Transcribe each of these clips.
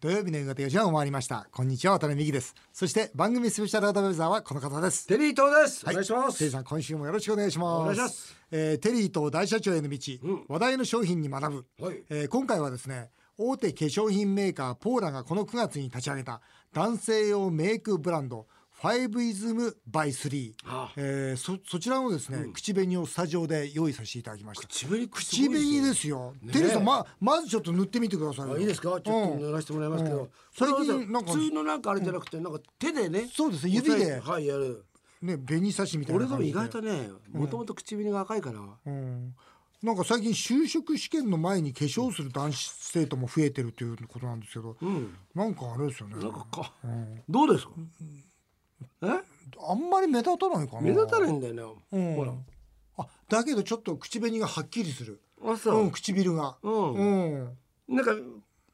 土曜日の夕方4時半を回りました。こんにちは渡辺美希です。そして番組スペシャルアドバイザーはこの方です。テリー東です、はい。お願いします。テリーさん今週もよろしくお願いします。お願いします。えーテリーと大社長への道、話題の商品に学ぶ、はい。えー今回はですね大手化粧品メーカーポーラがこの9月に立ち上げた男性用メイクブランドファイブイズムバイスリえーそそちらのですね、口紅をスタジオで用意させていただきました。口紅口紅ですよ、テリーさんままずちょっと塗ってみてくださいいいですか？ちょっと塗らせてもらいますけど、うん。最近なんか普通のなんかあれじゃなくて、なんか手でねそうですね指で。はいやる。ね紅差しみたいな俺でも意外とねもともと口紅が赤いから、うん。なんか最近就職試験の前に化粧する男子生徒も増えてるということなんですけど、うん。なんかあれですよね。なんかか、どうですか、え？あんまり目立たないかな。目立たないんだよね、うん。ほら。あだけどちょっと口紅がはっきりする。あそう、ん、唇が。うん。うん。なんか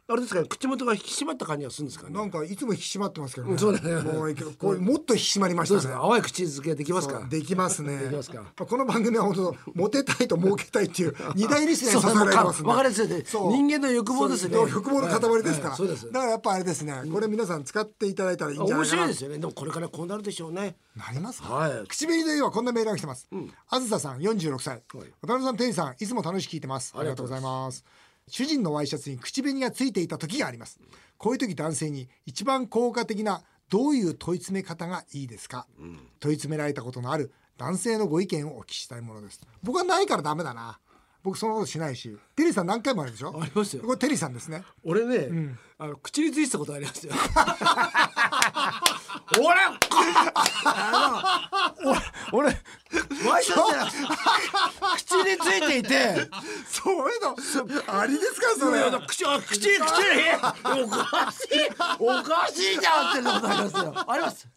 あれですかね口元が引き締まった感じがするんですかね。なんかいつも引き締まってますけどね。うんそうだね。もうこれもっと引き締まりましそうでたね。淡い口づけできますか。できますね。できますか。まあこの番組は本当モテたいと儲けたいっていう 二大リスナーに支えられてますんでわかりやすいね。人間の欲望ですね。欲望の塊ですから、そうです。だからやっぱあれですね。これ皆さん使っていただいたらいいんじゃな面いかな。白いですよね。でもこれからこうなるでしょうね。なりますか、はい。口紅ではこんなメールが来てます、あずささん46歳、はい。渡辺さん店員さんいつも楽しく聞いてます。ありがとうございます主人のワイシャツに口紅がついていた時があります。こういう時男性に一番効果的などういう問い詰め方がいいですか、問い詰められたことのある男性のご意見をお聞きしたいものです。僕はないからダメだな。僕そんなことしないし。テリーさん何回もあるでしょ？ありますよ。これテリーさんですね。俺ね、あの口についてたことありますよ 俺俺俺ワイシャツじゃなくて口についていて。そういうのありですかそれ。口あ口に 口におかしい。おかしいじゃんってことありますよ。あります。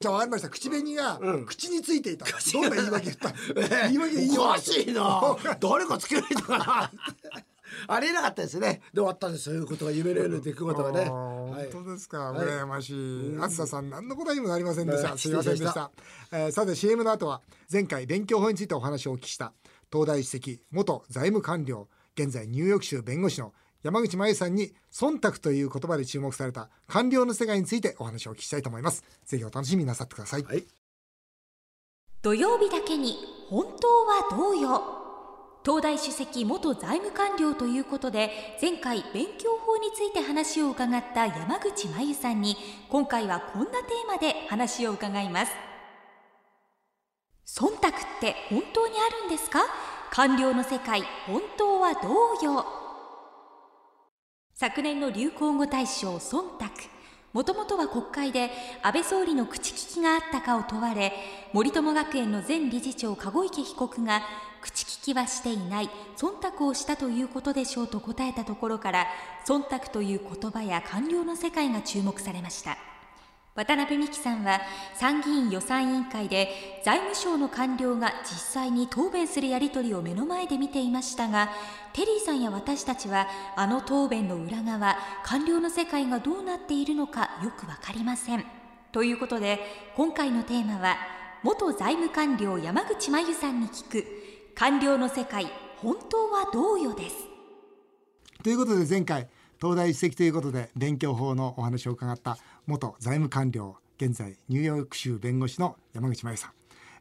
じゃあ分かりました。口紅が口についていた、どんな言い訳言った？言い訳言いようおかしいな。誰がつけられたかな。ありえなかったですね。で終わったんです。そういうことが夢のような出来事がね、本当ですか、はい。羨ましい、あずささん何の答えにもなりませんでした、はいすいませんでし失た。えーさて CM の後は前回勉強法についてお話をお聞きした。東大史跡元財務官僚現在ニューヨーク州弁護士の山口真由さんに忖度という言葉で注目された官僚の世界についてお話をお聞きしたいと思います。ぜひお楽しみになさってください、はい。土曜日だけに本当はどうよ？東大主席元財務官僚ということで前回勉強法について話を伺った山口真由さんに今回はこんなテーマで話を伺います。忖度って本当にあるんですか？官僚の世界本当はどうよ？昨年の流行語大賞忖度。もともとは国会で安倍総理の口利きがあったかを問われ森友学園の前理事長籠池被告が口利きはしていない。忖度をしたということでしょうと答えたところから忖度という言葉や官僚の世界が注目されました。渡辺美樹さんは参議院予算委員会で財務省の官僚が実際に答弁するやり取りを目の前で見ていましたがテリーさんや私たちはあの答弁の裏側官僚の世界がどうなっているのかよくわかりません。ということで今回のテーマは元財務官僚山口真由さんに聞く。官僚の世界本当はどうよです。ということで前回東大史跡ということで勉強法のお話を伺った元財務官僚現在ニューヨーク州弁護士の山口真由さん、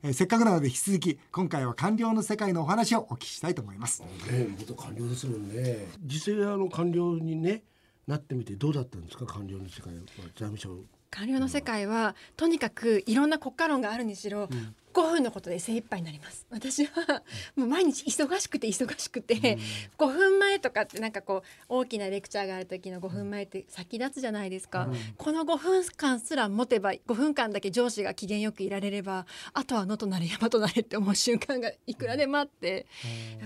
えーせっかくなので引き続き今回は官僚の世界のお話をお聞きしたいと思います。ね元官僚ですもんね。実際あの官僚にねなってみてどうだったんですか？官僚の世界は財務省。官僚の世界はとにかくいろんな国家論があるにしろ、5分のことで精一杯になります。私はもう毎日忙しくて忙しくて、5分前とかってなんかこう大きなレクチャーがある時の5分前って先立つじゃないですか、この5分間すら持てば5分間だけ上司が機嫌よくいられればあとは野となれ山となれって思う瞬間がいくらでもあって、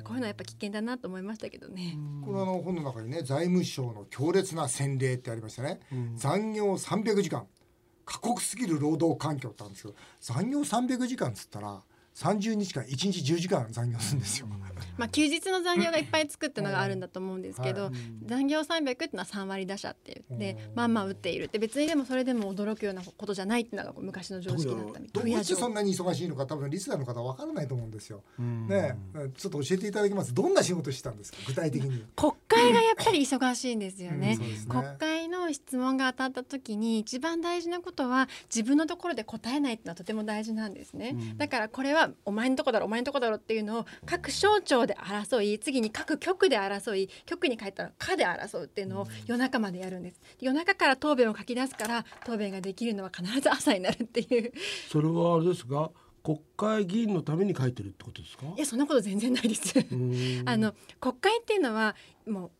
こういうのはやっぱ危険だなと思いましたけどね。これあの本の中にね財務省の強烈な洗礼ってありましたね、残業300時間過酷すぎる労働環境ってあるんですけど残業300時間っつったら30日間1日10時間残業するんですよ、まあ、休日の残業がいっぱいつくっていうのがあるんだと思うんですけど、は残業300っていうのは3割打者って言ってまあまあ打っているって別にでもそれでも驚くようなことじゃないっていうのが昔の常識だったみたいな。どうしてそんなに忙しいのか多分リスナーの方は分からないと思うんですよ。ねえちょっと教えていただけます。どんな仕事してたんですか？具体的に。国会がやっぱり忙しいんですよね。うん。ね。国会のの質問が当たった時に一番大事なことは自分のところで答えないっていうのはとても大事なんですね、だからこれはお前のとこだろお前のとこだろっていうのを各省庁で争い次に各局で争い局に帰ったら課で争うっていうのを夜中までやるんです。夜中から答弁を書き出すから答弁ができるのは必ず朝になるっていう。それはあれですが国会議員のために書いてるってことですか？いやそんなこと全然ないです。あの国会っていうのはもう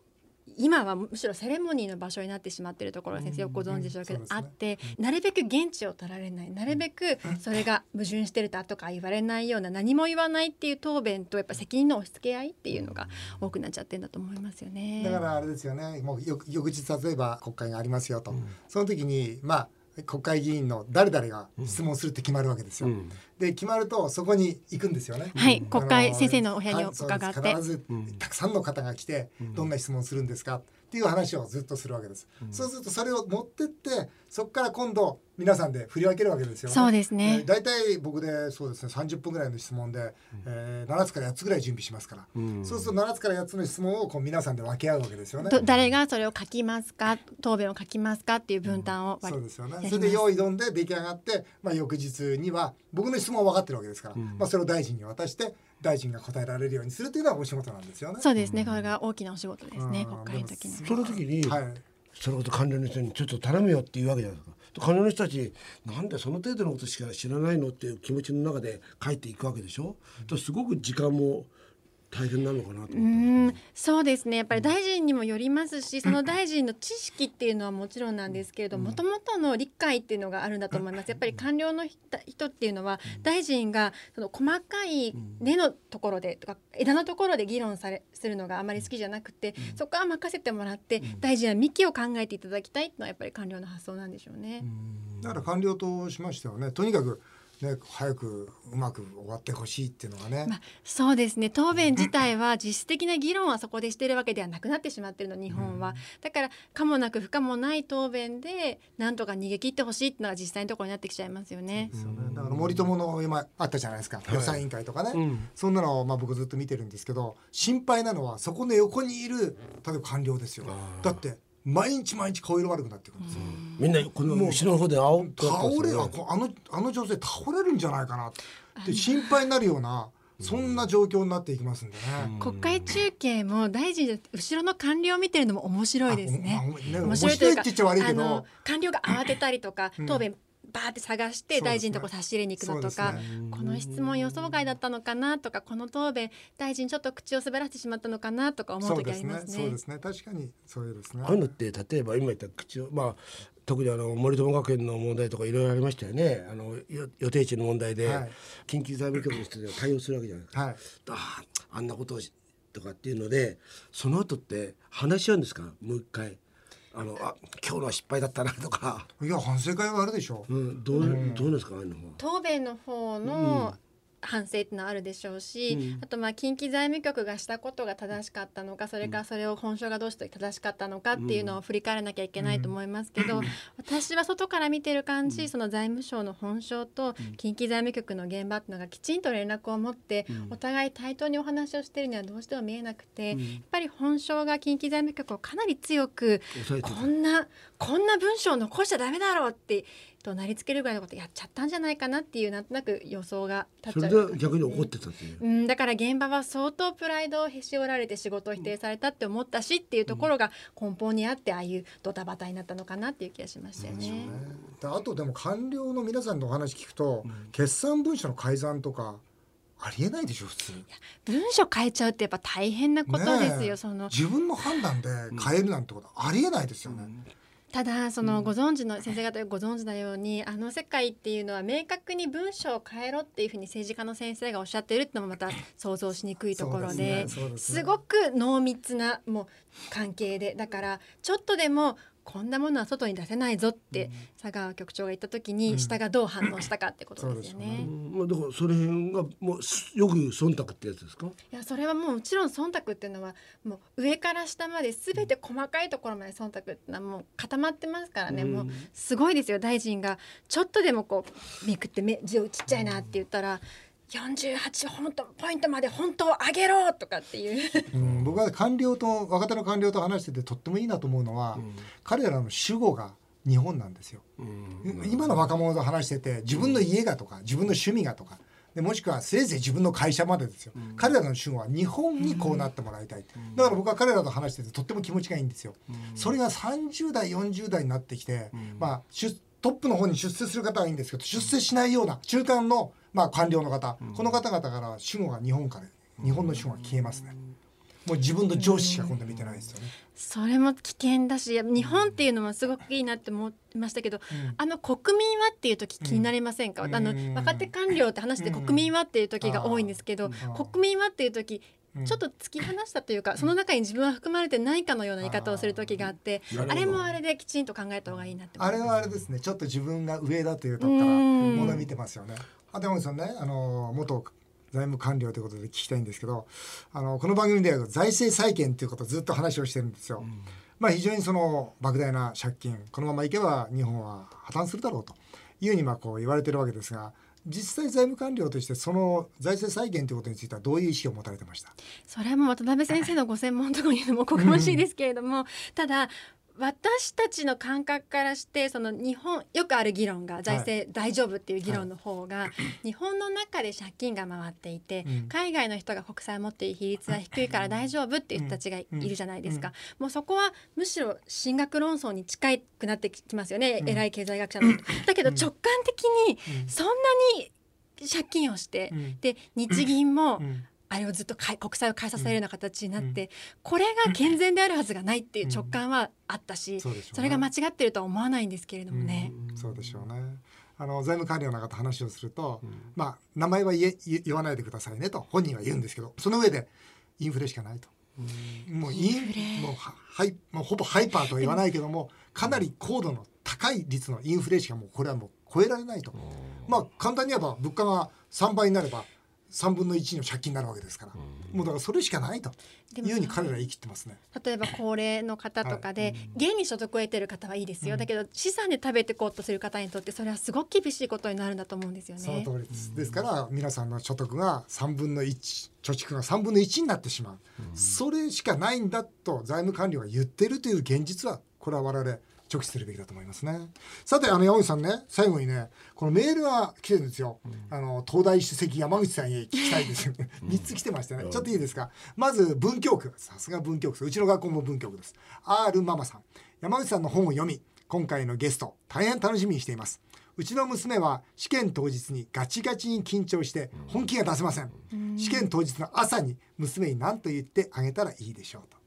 今はむしろセレモニーの場所になってしまっているところが先生よくご存知でしょうけど、あってなるべく現地を取られないなるべくそれが矛盾してるだとか言われないような何も言わないっていう答弁とやっぱ責任の押し付け合いっていうのが多くなっちゃってん。だと思いますよね。だからあれですよね。もう翌翌日例えば国会がありますよと、その時にまあ国会議員の誰々が質問するって決まるわけですよ。うん。で決まるとそこに行くんですよね。はい国会先生のお部屋に伺って。必ずたくさんの方が来て、どんな質問するんですかっていう話をずっとするわけです。そうするとそれを持ってってそこから今度皆さんで振り分けるわけですよ、そうですね。えー大体僕でそうですね30分ぐらいの質問で、えー7つから8つぐらい準備しますから、そうすると7つから8つの質問をこう皆さんで分け合うわけですよね。ど誰がそれを書きますか？答弁を書きますかっていう分担を割りそうですよね。それで用意どんで出来上がって、まあ、翌日には僕の質問は分かってるわけですから、まあ、それを大臣に渡して大臣が答えられるようにするというのはお仕事なんですよね。そうですね。これが大きなお仕事ですね。うん。国会の時の。その時に、はい。そのこと官僚の人にちょっと頼むよって言うわけじゃないですか金の人たちなんでその程度のことしか知らないのっていう気持ちの中で帰っていくわけでしょ、とすごく時間も大変なのかなとう思って。んそうですね。やっぱり大臣にもよりますし その大臣の知識っていうのはもちろんなんですけれどもともとの理解っていうのがあるんだと思います。やっぱり官僚の人人っていうのは大臣がその細かい根のところでとか枝のところで議論されするのがあまり好きじゃなくてそこは任せてもらって大臣は幹を考えていただきたいっていうのはやっぱり官僚の発想なんでしょうね。だから官僚としましてはねとにかくね早くうまく終わってほしいっていうのがね、まあ、そうですね。答弁自体は実質的な議論はそこでしてるわけではなくなってしまってるの日本は、だから可もなく不可もない答弁でなんとか逃げ切ってほしいっていうのが実際のところになってきちゃいますよね。ですよね。だから森友の今あったじゃないですか、予算委員会とかね、そんなのをまあ僕ずっと見てるんですけど心配なのはそこの横にいる例えば官僚ですよ。だって毎日毎日顔色悪くなってくるんですよ、みんなこの後ろの方で青倒れってますよね。あこあのあの女性倒れるんじゃないかなって心配になるようなそんな状況になっていきますんでね。国会中継も大臣で後ろの官僚を見てるのも面白いですね。あおね。面白いというかいって言っちゃ悪いけど。あの官僚が慌てたりとか答弁バーって探して大臣のとこ差し入れに行くのとか、そうですこの質問予想外だったのかなとかこの答弁大臣ちょっと口を滑らせてしまったのかなとか思う時ありますね。そうですね。確かにそういうですね。ああいうのって例えば今言った口をまあ特にあの森友学園の問題とかいろいろありましたよね。あのよ予定地の問題で、はい。緊急財務局の人で対応するわけじゃないですか。はい。あああんなことをしとかっていうのでその後って話し合うんですか？もう一回あのあ今日のは失敗だったなとか、いや反省会はあるでしょ。うん、どう、どうなんですかああいうのは。答弁の方の反省っていうのはあるでしょうし、あとまあ近畿財務局がしたことが正しかったのかそれからそれを本省がどうして正しかったのかっていうのを振り返らなきゃいけないと思いますけど、私は外から見てる感じ、その財務省の本省と近畿財務局の現場っていうのがきちんと連絡を持って、お互い対等にお話をしてるにはどうしても見えなくて、やっぱり本省が近畿財務局をかなり強くこんなこんな文章を残しちゃダメだろうってとなりつけるぐらいのことやっちゃったんじゃないかなっていうなんとなく予想が立そっちゃう。れで逆に怒ってたっていう。うん、だから現場は相当プライドをへし折られて仕事を否定されたって思ったしっていうところが根本にあってああいうドタバタになったのかなっていう気がしましたよね。であとでも官僚の皆さんのお話聞くと、決算文書の改ざんとかありえないでしょ普通。文書変えちゃうってやっぱ大変なことですよ、その。自分の判断で変えるなんてことありえないですよね、ただそのご存知の先生方がご存知のようにあの世界っていうのは明確に文章を変えろっていうふうに政治家の先生がおっしゃってるってのもまた想像しにくいところでね。ね。すごく濃密なもう関係でだからちょっとでもこんなものは外に出せないぞって佐川局長が言った時に下がどう反応したかってことですよね。うんまあだからその辺がもうすよく忖度ってやつですか？いやそれはもうもちろん忖度っていうのはもう上から下まで全て細かいところまで忖度ってのはもう固まってますからね、もうすごいですよ。大臣がちょっとでもこうめくって目字をちっちゃいなって言ったら48本当ポイントまで本当を上げろとかっていう。うん、僕は官僚と若手の官僚と話しててとってもいいなと思うのは、彼らの主語が日本なんですよ。今の若者と話してて自分の家がとか自分の趣味がとかでもしくはせいぜい自分の会社までですよ、彼らの主語は日本にこうなってもらいたい、だから僕は彼らと話しててとっても気持ちがいいんですよ。それが30代40代になってきて、まあ出トップの方に出世する方はいいんですけど出世しないような中間の、まあ、官僚の方、この方々から主語が日本から日本の主語が消えますね。もう自分の上司しか今度見てないですよね。それも危険だし日本っていうのもすごくいいなって思いましたけど、あの国民はっていう時気になりませんか、うんあのうん。若手官僚って話して国民はっていう時が多いんですけど、国民はっていう時うんちょっと突き放したというか、その中に自分は含まれてないかのような言い方をする時があってあれもあれできちんと考えた方がいいなって思います。あれはあれですねちょっと自分が上だというところからうん。も見てますよね。あでもさんねあの元財務官僚ということで聞きたいんですけどあのこの番組では財政再建ということをずっと話をしてるんですよ。まあ非常にその莫大な借金このままいけば日本は破綻するだろうというふうにまあこう言われてるわけですが実際財務官僚としてその財政再建ということについてはどういう意識を持たれてました？それはもう渡辺先生のご専門のところにいるのもこがましいですけれども、ただ私たちの感覚からしてその日本よくある議論が財政大丈夫っていう議論の方が、日本の中で借金が回っていて、うん。海外の人が国債を持っている比率は低いから大丈夫っていう人たちがいるじゃないですか、もうそこはむしろ進学論争に近くなってきますよね、うん。偉い経済学者の人。だけど直感的にそんなに借金をして、うん。で日銀も、うんあれをずっと国債を買いさせるような形になって、これが健全であるはずがないっていう直感はあったし、それが間違ってるとは思わないんですけれどもね。そうでしょうね。あの財務官僚の方と話をすると、まあ名前は言え言言わないでくださいねと本人は言うんですけどその上でインフレしかないと。もうインフレ。もうははいもうほぼハイパーとは言わないけどもかなり高度の高い率のインフレしかもうこれはもう超えられないと。まあ簡単に言えば物価が3倍になれば3分の1の借金になるわけですから、もうだからそれしかないと。でもいうふうに彼らは言い切ってますね。例えば高齢の方とかで、現に所得を得てる方はいいですよ、だけど資産で食べていこうとする方にとってそれはすごく厳しいことになるんだと思うんですよそのね。通りです。ですから皆さんの所得が3分の1貯蓄が3分の1になってしまう、それしかないんだと財務官僚が言ってるという現実はこれは我々直視するべきだと思いますね。さてあの山口さんね最後にねこのメールが来てるんですよ。あの東大首席山口さんへ聞きたいですよね。3つ来てましてね。ちょっといいですか？まず文京区さすが文京区ですうちの学校も文京区です。R ママさん山口さんの本を読み今回のゲスト大変楽しみにしています。うちの娘は試験当日にガチガチに緊張して本気が出せません。試験当日の朝に娘に何と言ってあげたらいいでしょうと。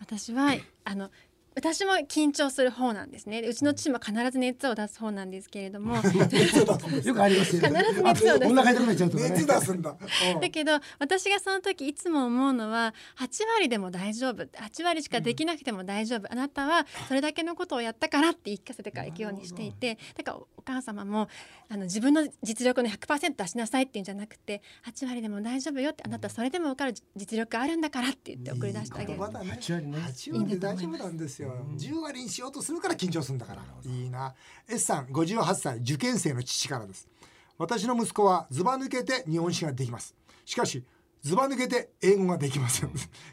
私はあの私も緊張する方なんですね。でうちのチームは必ず熱を出す方なんですけれども。よくありますよね。必ず熱を出す。お腹痛くなっちゃうとかね。熱出すんだ。うん。だけど私がその時いつも思うのは8割でも大丈夫。8割しかできなくても大丈夫、あなたはそれだけのことをやったからって言い聞かせてから行くようにしていて。だからお母様もあの自分の実力の100%出しなさいっていうんじゃなくて8割でも大丈夫よってあなたそれでも受かる実力あるんだからって言って送り出してあげる。いい言葉だね。8割ね。8割で大丈夫なんですよ。10割にしようとするから緊張するんだから。いいな。S さん58歳受験生の父からです。私の息子はずば抜けて日本史ができます。しかしずば抜けて英語ができません。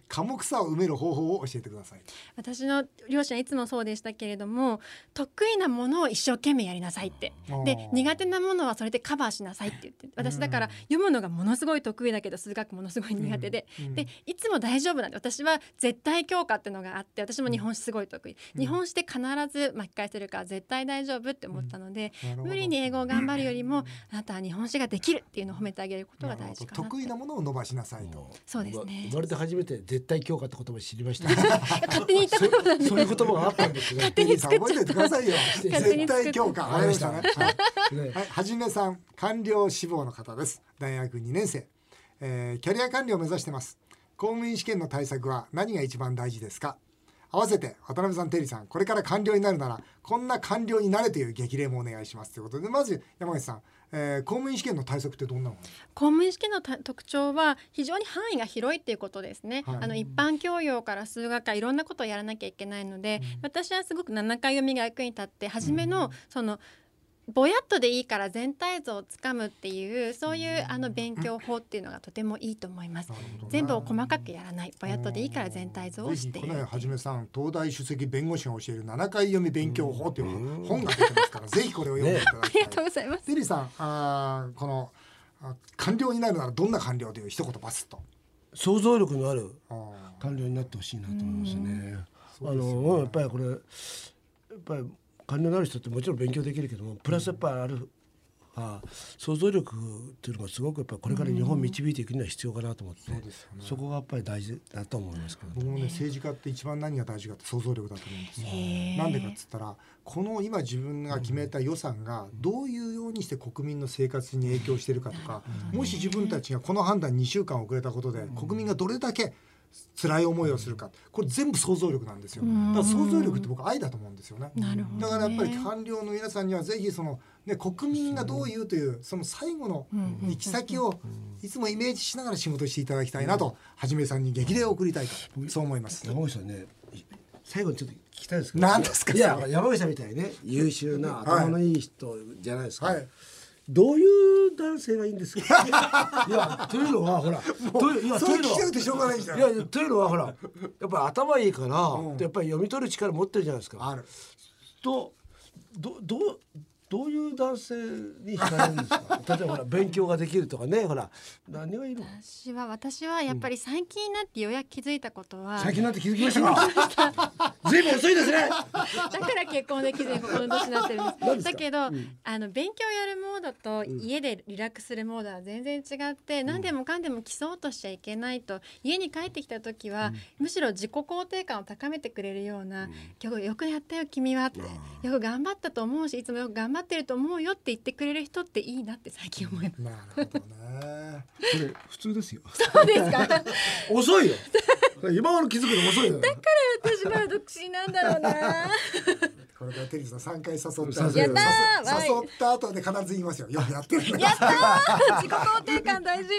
科目差を埋める方法を教えてください。私の両親はいつもそうでしたけれども得意なものを一生懸命やりなさいって。で苦手なものはそれでカバーしなさいって言って私だから読むのがものすごい得意だけど数学ものすごい苦手で、うん。うん。でいつも大丈夫なんで私は絶対教科っていうのがあって私も日本史すごい得意、日本史で必ず巻き返せるから絶対大丈夫って思ったので、無理に英語を頑張るよりもあなたは日本史ができるっていうのを褒めてあげることが大事かな得意なものを伸ばしなさいと。そうですね。生まれて初めて絶対強化って言葉を知りました。勝手に言ったことなんでそういう言葉があったんですね。手に作っちゃった。覚えててくださいよ。絶対強化。わかりました。ね。はい。ねはい、はじめさん官僚志望の方です。大学2年生、えーキャリア官僚を目指してます。公務員試験の対策は何が一番大事ですか？合わせて渡辺さんテリーさんこれから官僚になるならこんな官僚になれという激励もお願いします。ということでまず山口さん、えー公務員試験の対策ってどんなの？公務員試験のた特徴は非常に範囲が広いっていうことですね。はいあの一般教養から数学からいろんなことをやらなきゃいけないので、私はすごく7回読みが役に立って初めのそのぼやっとでいいから全体像をつかむっていうそういうあの勉強法っていうのがとてもいいと思います。全部を細かくやらないぼやっとでいいから全体像を知っているぜひこのはじめさん東大首席弁護士が教える7回読み勉強法っていう本が出てますからぜひこれを読んでいただきたいありがとうございます。テリーさんあーこのあ官僚になるならどんな官僚という一言バスッと想像力のある官僚になってほしいなと思いますね。あのやっぱりこれやっぱり官僚になる人ってもちろん勉強できるけどもプラスやっぱりある、あ想像力っていうのがすごくやっぱりこれから日本を導いていくには必要かなと思って、そうですよね。そこがやっぱり大事だと思いますけど、僕もね政治家って一番何が大事かって想像力だと思うんですよ。なんでかっつったらこの今自分が決めた予算がどういうようにして国民の生活に影響してるかとかもし自分たちがこの判断2週間遅れたことで国民がどれだけ辛い思いをするか。これ全部想像力なんですよだから想像力って僕愛だと思うんですよね。なるほどね。だからやっぱり官僚の皆さんにはぜひそのね国民がどう言うというその最後の行き先をいつもイメージしながら仕事していただきたいなとはじめさんに激励を送りたいとそう思います。山口さんね最後にちょっと聞きたいんですけど。何ですかいや山口さんみたいにね優秀な頭のいい人じゃないですか、はいどういう男性がいいんですか？いやというのはほらといやというのは聞きたくてしょうがないんじゃん。いやというのはほらやっぱり頭いいから、やっぱり読み取る力持ってるじゃないですか。ある。とどどうどういう男性に惹かれるんですか？例えばほら勉強ができるとかねほら何がいいの？私は私はやっぱり最近になってようやく気づいたことは、最近になって気づきましたか？ずいぶん遅いですね！だから結婚できずにこの年になってるんです。だけど、あの勉強やるモードと家でリラックスするモードは全然違って、何でもかんでも競おうとしちゃいけないと家に帰ってきた時は、むしろ自己肯定感を高めてくれるような「今日よくやったよ君は」って「よく頑張ったと思うしいつもよく頑張ってると思うよ」って言ってくれる人っていいなって最近思います。なるほどね。これ普通ですよ。そうですか？遅いよ。今頃気づくの遅いよ。私まだ独身なんだろうな。これからテリーさん3回誘ったやったー誘誘った後で必ず言いますよ。よくやってるね。やったー自己肯定感大事。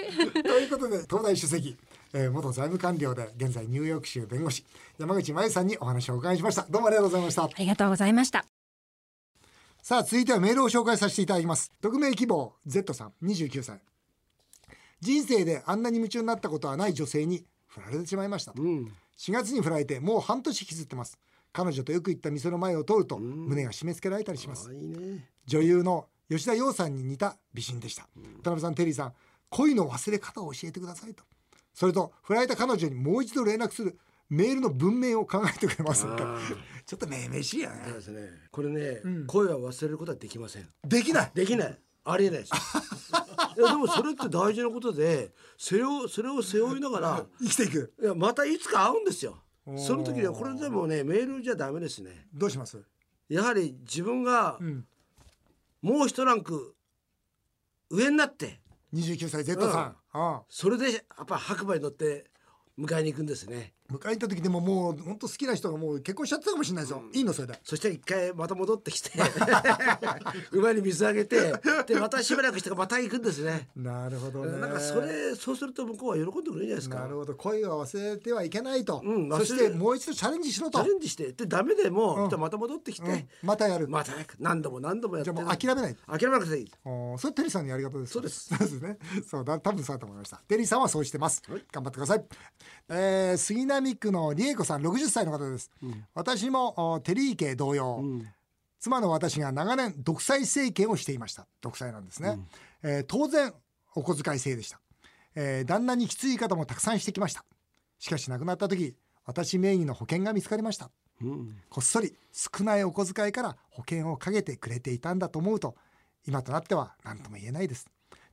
ということで東大首席、えー、元財務官僚で現在ニューヨーク州弁護士山口真由さんにお話をお伺いしました。どうもありがとうございました。ありがとうございました。さあ続いてはメールを紹介させていただきます。匿名希望 Z さん29歳人生であんなに夢中になったことはない女性に振られてしまいましたと、うん。4月に振られてもう半年引きずってます。彼女とよく行った店の前を通ると胸が締め付けられたりします。あいいね。女優の吉田羊さんに似た美人でした。田辺さんテリーさん恋の忘れ方を教えてくださいと。それと振られた彼女にもう一度連絡するメールの文面を考えてくれませんかあちょっとめいめしいやね。そうですね。これね、ん。声は忘れることはできません。できない。できない。ありえないです。いやでもそれって大事なことでそれをそれを背負いながら生きていく。いやまたいつか会うんですよ。その時にはこれでもねメールじゃダメですね。どうします？やはり自分がうん。もう一ランク上になって29歳 Z さん、ああ。それでやっぱ白馬に乗って迎えに行くんですね迎えに行った時でももう本当好きな人がもう結婚しちゃってたかもしれないですよ、いいのそれで。そして一回また戻ってきて 馬に水あげてでまたしばらくしてまた行くんですね。なるほどね。なんかそれそうすると向こうは喜んでくれるんじゃないですか。なるほど。恋は忘れてはいけないと、うんそしてもう一度チャレンジしろと。チャレンジしてでダメでも、うん。また戻ってきて、うん。またやる、また何度も何度もやってじゃあもう諦めない。諦めなくていい。それテリーさんのやり方です。そうです。そうですね。そうだ多分そうだと思いました。テリーさんはそうしてます、頑張ってください、えー、杉並区の理恵子さん60歳の方です、私もおテリー家同様、妻の私が長年独裁政権をしていました。独裁なんですね、えー当然お小遣い制でした、えー旦那にきつい方もたくさんしてきました。しかし亡くなった時私名義の保険が見つかりました。うん。こっそり少ないお小遣いから保険をかけてくれていたんだと思うと今となっては何とも言えないです。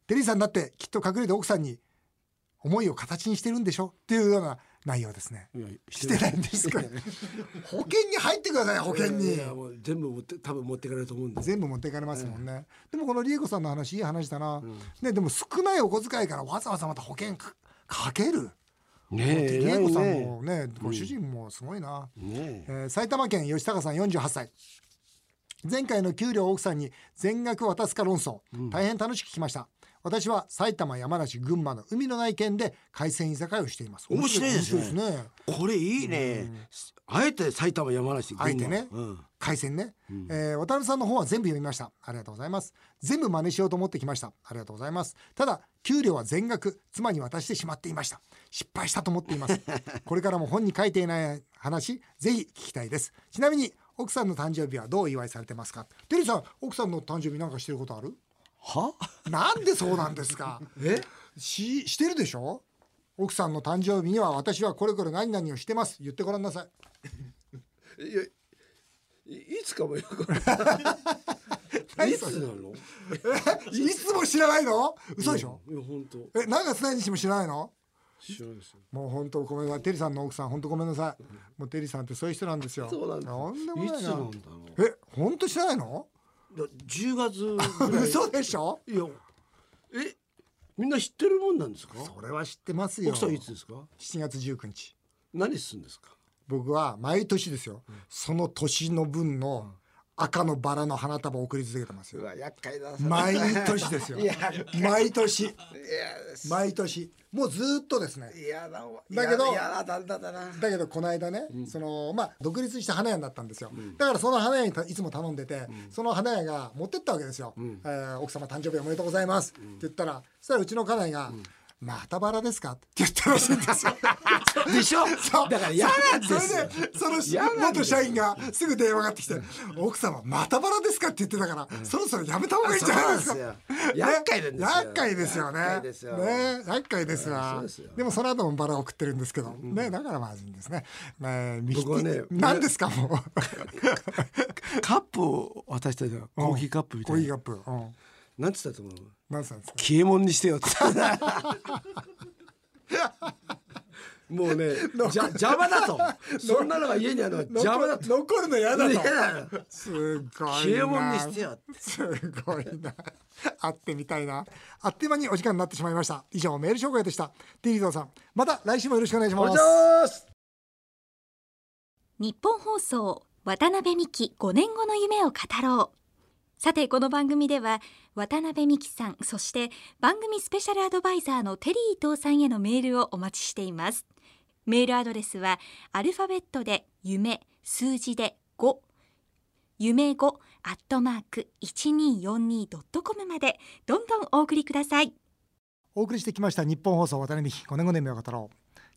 テリーさんだってきっと隠れて奥さんに思いを形にしてるんでしょ？っていうような内容ですね。いやしてないんですか保険に入ってください保険に。いやもう全部持って多分持っていかれると思うんで。全部持っていかれますもんね、でもこの理恵子さんの話いい話だな、ねでも少ないお小遣いからわざわざまた保険かかける。ねえ理恵子さんもねご主人もすごいな、ねえ。ー埼玉県吉高さん48歳。前回の給料を奥さんに全額渡すか論争、大変楽しく聞きました私は埼玉山梨群馬の海のない県で海鮮居酒屋をしています。面白いですね。すね。これいいね、あえて埼玉山梨あえてね。うん、回線ね、えー渡辺さんの本は全部読みました。ありがとうございます。全部真似しようと思ってきました。ありがとうございます。ただ給料は全額妻に渡してしまっていました。失敗したと思っています。これからも本に書いていない話ぜひ聞きたいです。ちなみに奥さんの誕生日はどうお祝いされてますか？テリーさん奥さんの誕生日なんかしてることある？は？なんでそうなんですか？え？ししてるでしょ？奥さんの誕生日には私はこれこれ何々をしてます。言ってごらんなさい。いやいいつかもよくい。つ 何それ？なの？いつも知らないの？嘘でしょ？いや本当。え何月何日も知らないの？知らないですよ。もう本当ごめんなさい。テリーさんの奥さん本当ごめんなさい。もうテリーさんってそういう人なんですよ。そうなんだとんでもいな。いなつなんだろえ本当知らないの？10月ぐらい。嘘でしょ？いや。えみんな知ってるもんなんですか？それは知ってますよ。奥さんいつですか？7月19日。何するんですか？僕は毎年ですよ、その年の分の赤のバラの花束を送り続けてますよ。わ厄介だ毎年ですよ。毎年。毎年。もうずーっとですね。嫌だけど嫌だだんだだなだけどこの間ね、そのまあ独立した花屋になったんですよ、だからその花屋にたいつも頼んでて、その花屋が持ってったわけですよ、えー奥様誕生日おめでとうございます、って言ったらそしたらうちの家内が、またバラですか？って言ったらしいんですよ。でしょ？そう。だから嫌なんですよ。それでその元社員がすぐ電話がってきて「奥様またバラですか?」って言ってたから、そろそろやめた方がいいんじゃないですか？そうなんですよ。厄介ですよ。厄介ですよね。厄介ですよ。ね？厄介ですそうわですよ。でもその後もバラ送ってるんですけど、ね？だからまずいんですね。ね僕はね何ですか？もう。カップを渡したじゃん。コーヒーカップみたいな。コーヒーカップ。うんなんつったと思う？何さんですか？消えもんにしてよって。もうねじゃ邪魔だと。そんなのが家にあるのは邪魔だと。残るの嫌だと。嫌だよ。すごいな。消えもんにしてよって。すごいな。会ってみたいな。あっという間にお時間になってしまいました。以上メール紹介でした。テリーゾーさん。また来週もよろしくお願いします。ます。日本放送渡辺美希5年後の夢を語ろうさてこの番組では渡辺美希さんそして番組スペシャルアドバイザーのテリー伊藤さんへのメールをお待ちしています。メールアドレスはアルファベットで夢数字で5夢5アットマーク 1242.com までどんどんお送りください。お送りしてきました日本放送渡辺美希5年5年目を語ろ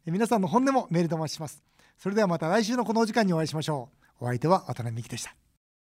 う。皆さんの本音もメールでお待ちします。それではまた来週のこのお時間にお会いしましょう。お相手は渡辺美希でした。